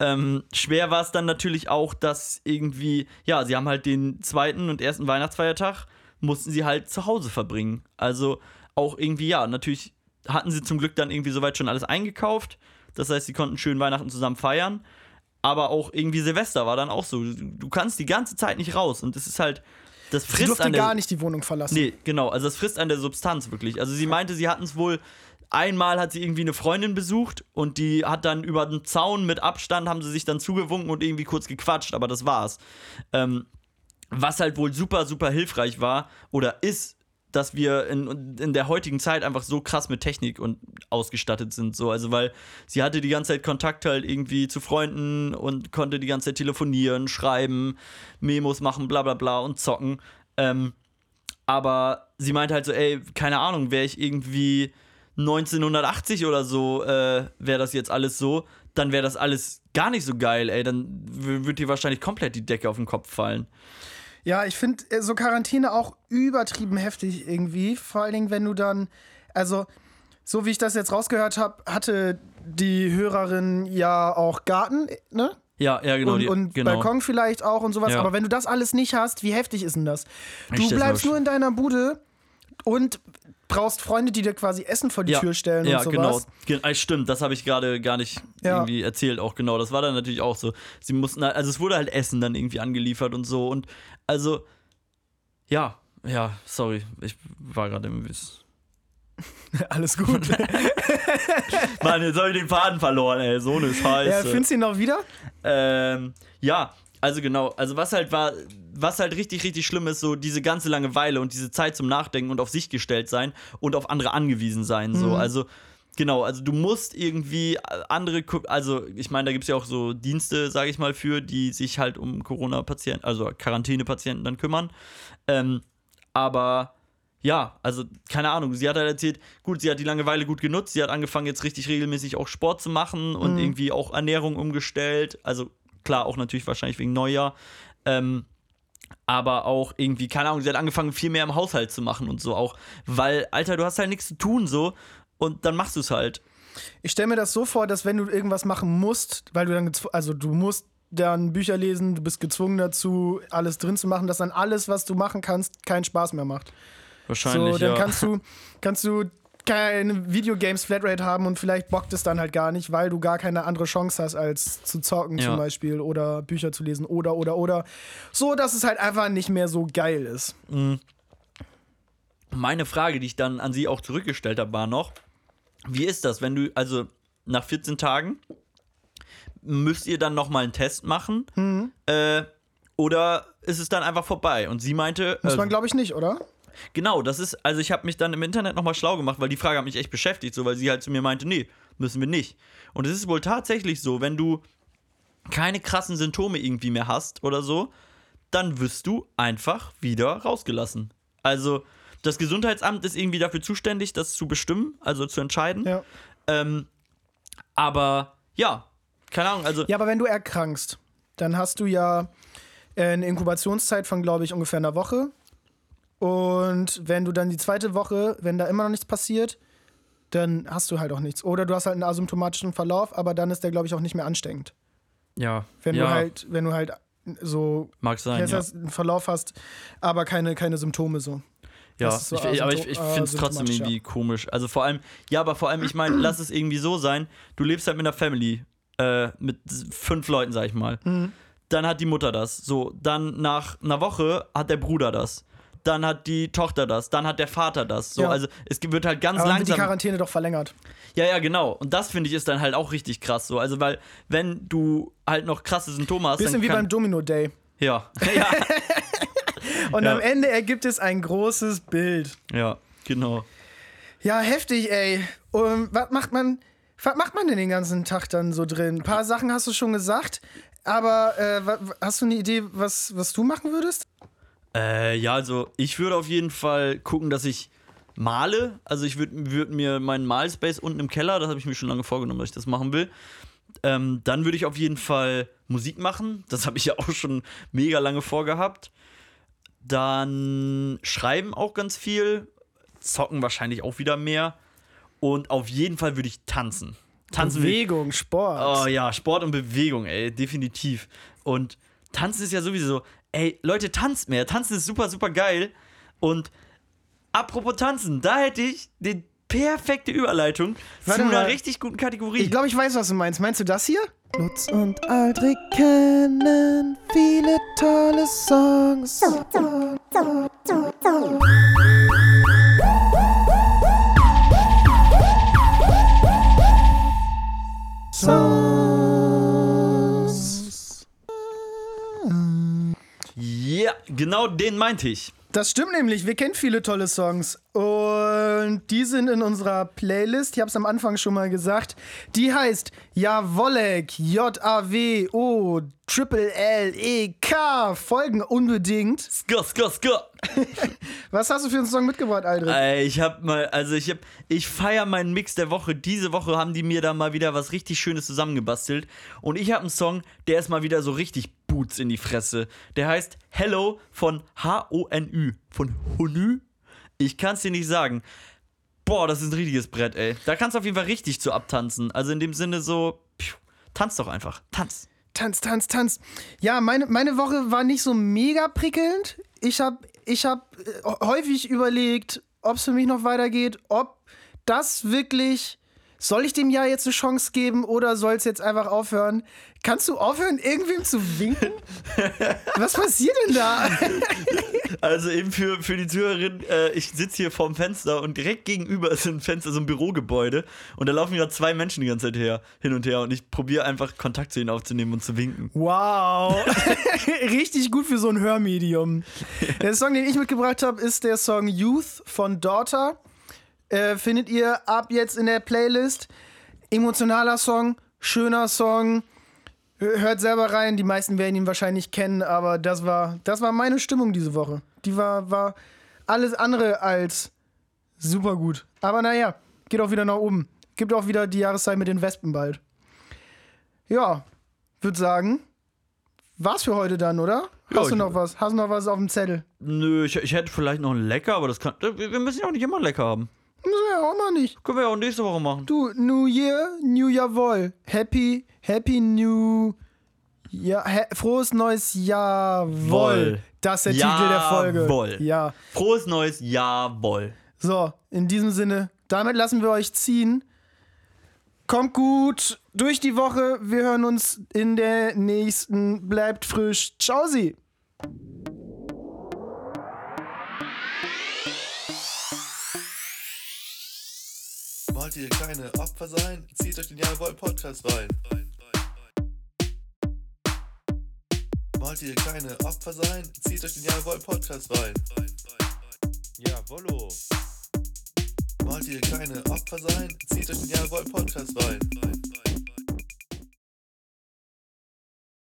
Ähm, schwer war es dann natürlich auch, dass irgendwie, ja, sie haben halt den zweiten und ersten Weihnachtsfeiertag, mussten sie halt zu Hause verbringen. Also auch irgendwie, ja, natürlich hatten sie zum Glück dann irgendwie soweit schon alles eingekauft. Das heißt, sie konnten schön Weihnachten zusammen feiern. Aber auch irgendwie Silvester war dann auch so. Du, kannst die ganze Zeit nicht raus und das ist halt, das Sie frisst durfte an der, gar nicht die Wohnung verlassen. Nee, genau. Also das frisst an der Substanz wirklich. Also sie meinte, sie hatten es wohl. Einmal hat sie irgendwie eine Freundin besucht und die hat dann über den Zaun mit Abstand haben sie sich dann zugewunken und irgendwie kurz gequatscht, aber das war's. Ähm, was halt wohl super, super hilfreich war oder ist, dass wir in, in der heutigen Zeit einfach so krass mit Technik und ausgestattet sind. So. Also, weil sie hatte die ganze Zeit Kontakt halt irgendwie zu Freunden und konnte die ganze Zeit telefonieren, schreiben, Memos machen, bla bla bla und zocken. Ähm, aber sie meinte halt so, ey, keine Ahnung, wäre ich irgendwie 1980 oder so, äh, wäre das jetzt alles so, dann wäre das alles gar nicht so geil, ey. Dann würde dir wahrscheinlich komplett die Decke auf den Kopf fallen. Ja, ich finde äh, so Quarantäne auch übertrieben heftig irgendwie. Vor allen Dingen, wenn du dann, also so wie ich das jetzt rausgehört habe, hatte die Hörerin ja auch Garten, ne? Ja, ja, genau. und, die, und genau. Balkon vielleicht auch und sowas. Ja. Aber wenn du das alles nicht hast, wie heftig ist denn das? Ich Du mir bleibst nur in deiner Bude und brauchst Freunde, die dir quasi Essen vor die ja, Tür stellen ja, und sowas. genau. Ge äh, stimmt, das habe ich gerade gar nicht Ja. irgendwie erzählt, auch genau. Das war dann natürlich auch so. Sie mussten, halt- also es wurde halt Essen dann irgendwie angeliefert und so. Und also, ja, ja, sorry, ich war gerade im Wiss. [LAUGHS] Alles gut. [LAUGHS] Mann, jetzt habe ich den Faden verloren, ey, so eine ja, Scheiße. findest du ihn noch wieder? Ähm, ja, also genau. Also was halt war, was halt richtig, richtig schlimm ist, so diese ganze Langeweile und diese Zeit zum Nachdenken und auf sich gestellt sein und auf andere angewiesen sein. So, also genau. Also du musst irgendwie andere, Ko- also ich meine, da gibt es ja auch so Dienste, sage ich mal, für, die sich halt um Corona-Patienten, also Quarantäne-Patienten dann kümmern. Ähm, aber ja, also keine Ahnung, sie hat halt erzählt, gut, sie hat die Langeweile gut genutzt, sie hat angefangen jetzt richtig regelmäßig auch Sport zu machen und irgendwie auch Ernährung umgestellt, also klar, auch natürlich wahrscheinlich wegen Neujahr, ähm, aber auch irgendwie, keine Ahnung, sie hat angefangen viel mehr im Haushalt zu machen und so auch, weil, Alter, du hast halt nichts zu tun so und dann machst du es halt. Ich stelle mir das so vor, dass wenn du irgendwas machen musst, weil du dann, also du musst dann Bücher lesen, du bist gezwungen dazu, alles drin zu machen, dass dann alles, was du machen kannst, keinen Spaß mehr macht. Wahrscheinlich, so, dann ja. kannst du, kannst du keine Videogames Flatrate haben und vielleicht bockt es dann halt gar nicht, weil du gar keine andere Chance hast, als zu zocken Ja. zum Beispiel oder Bücher zu lesen oder oder oder. So, dass es halt einfach nicht mehr so geil ist. Meine Frage, die ich dann an sie auch zurückgestellt habe, war noch, wie ist das, wenn du, also nach 14 Tagen, müsst ihr dann nochmal einen Test machen? Mhm. Äh, oder ist es dann einfach vorbei? Und sie meinte, Muss äh, man, glaube ich, nicht, oder? Genau, das ist, also ich habe mich dann im Internet nochmal schlau gemacht, weil die Frage hat mich echt beschäftigt, so, weil sie halt zu mir meinte, nee, müssen wir nicht. Und es ist wohl tatsächlich so, wenn du keine krassen Symptome irgendwie mehr hast oder so, dann wirst du einfach wieder rausgelassen. Also, das Gesundheitsamt ist irgendwie dafür zuständig, das zu bestimmen, also zu entscheiden. Ja. Ähm, aber ja, keine Ahnung, also Ja, aber wenn du erkrankst, dann hast du ja äh, eine Inkubationszeit von, glaube ich, ungefähr einer Woche. Und wenn du dann die zweite Woche, wenn da immer noch nichts passiert, dann hast du halt auch nichts. Oder du hast halt einen asymptomatischen Verlauf, aber dann ist der, glaube ich, auch nicht mehr ansteckend. ja, Wenn ja, du halt, wenn du halt so mag sein. Ja. einen Verlauf hast, aber keine, keine Symptome so. Ja, so ich, aber ich, ich finde es trotzdem irgendwie komisch. Also vor allem, ja, aber vor allem, ich meine, lass es irgendwie so sein, du lebst halt mit einer Family, äh, mit fünf Leuten, sag ich mal. Mhm. Dann hat die Mutter das. So, dann nach einer Woche hat der Bruder das. Dann hat die Tochter das, dann hat der Vater das. So, Ja. also es wird halt ganz Aber dann wird die langsam. Quarantäne doch verlängert. Ja, ja, genau. Und das finde ich ist dann halt auch richtig krass so. Also, weil, wenn du halt noch krasse Symptome hast, Bisschen wie beim Domino Day. Ja, [LAUGHS] ja, [LAUGHS] Und Ja. am Ende ergibt es ein großes Bild. ja, genau. Ja, heftig, ey. Und was macht man, was macht man denn den ganzen Tag dann so drin? Ein paar Sachen hast du schon gesagt, aber äh, hast du eine Idee, was, was du machen würdest? Äh, ja, also ich würde auf jeden Fall gucken, dass ich male. Also ich würde würd mir meinen Malspace unten im Keller, das habe ich mir schon lange vorgenommen, dass ich das machen will. Ähm, dann würde ich auf jeden Fall Musik machen. Das habe ich ja auch schon mega lange vorgehabt. Dann schreiben auch ganz viel. Zocken wahrscheinlich auch wieder mehr. Und auf jeden Fall würde ich tanzen. Tanzen Bewegung, Sport. Oh ja, Sport und Bewegung, ey, definitiv. Und tanzen ist ja sowieso so, ey, Leute, tanzt mehr. Tanzen ist super, super geil. Und apropos tanzen, da hätte ich die perfekte Überleitung Warte zu einer mal. richtig guten Kategorie. Ich glaube, ich weiß, was du meinst. Meinst du das hier? Lutz und Aldrich kennen viele tolle Songs. Songs. Ja, genau den meinte ich. Das stimmt nämlich, wir kennen viele tolle Songs und die sind in unserer Playlist, ich habe es am Anfang schon mal gesagt, die heißt Jawollek, J-A-W-O, Triple L-E-K, folgen unbedingt. Skr, skr, skr. [LAUGHS] Was hast du für einen Song mitgebracht, Aldrich? Ey, ich hab mal, also ich hab, ich feier meinen Mix der Woche. Diese Woche haben die mir da mal wieder was richtig Schönes zusammengebastelt. Und ich habe einen Song, der ist mal wieder so richtig Boots in die Fresse. Der heißt Hello von H-O-N-Ü. Von Honü? Ich kann's dir nicht sagen. Boah, das ist ein richtiges Brett, ey. Da kannst du auf jeden Fall richtig zu abtanzen. Also in dem Sinne so, pfiuh, tanz doch einfach. Tanz. Tanz, tanz, tanz. Ja, meine, meine Woche war nicht so mega prickelnd. Ich habe ich hab äh, häufig überlegt, ob es für mich noch weitergeht, ob das wirklich. Soll ich dem Jahr jetzt eine Chance geben oder soll es jetzt einfach aufhören? Kannst du aufhören, irgendwem zu winken? [LAUGHS] Was passiert denn da? [LAUGHS] Also eben für, für die Zuhörerin, äh, ich sitze hier vorm Fenster und direkt gegenüber ist ein Fenster, so ein Bürogebäude und da laufen gerade zwei Menschen die ganze Zeit her, hin und her und ich probiere einfach Kontakt zu ihnen aufzunehmen und zu winken. Wow. [LAUGHS] Richtig gut für so ein Hörmedium. Der Song, den ich mitgebracht habe, ist der Song Youth von Daughter. Äh, findet ihr ab jetzt in der Playlist. Emotionaler Song, schöner Song. Hört selber rein, die meisten werden ihn wahrscheinlich kennen, aber das war, das war meine Stimmung diese Woche. Die war, war alles andere als super gut. Aber naja, geht auch wieder nach oben. Gibt auch wieder die Jahreszeit mit den Wespen bald. Ja, würde sagen, war's für heute dann, oder? Ja, Hast du ich- noch was? Hast du noch was auf dem Zettel? Nö, ich, ich hätte vielleicht noch ein Lecker, aber das kann. Wir müssen ja auch nicht immer Lecker haben. Müssen wir ja auch noch nicht. Können wir ja auch nächste Woche machen. Du, New Year, New Jawohl. Happy, Happy New. Ja, frohes neues Jawohl. Woll. Das ist der Titel der Folge. Jawohl. Ja. Frohes Neues, jawohl. So, in diesem Sinne, damit lassen wir euch ziehen. Kommt gut durch die Woche. Wir hören uns in der nächsten. Bleibt frisch. Ciao, Sie. Wollt ihr kleine Opfer sein? Zieht euch den Jawohl Podcast rein. Wollt ihr kleine Opfer sein? Zieht euch den Jawohl Podcast rein. Jawollo. Wollt ihr kleine Opfer sein? Zieht euch den Jawohl Podcast rein.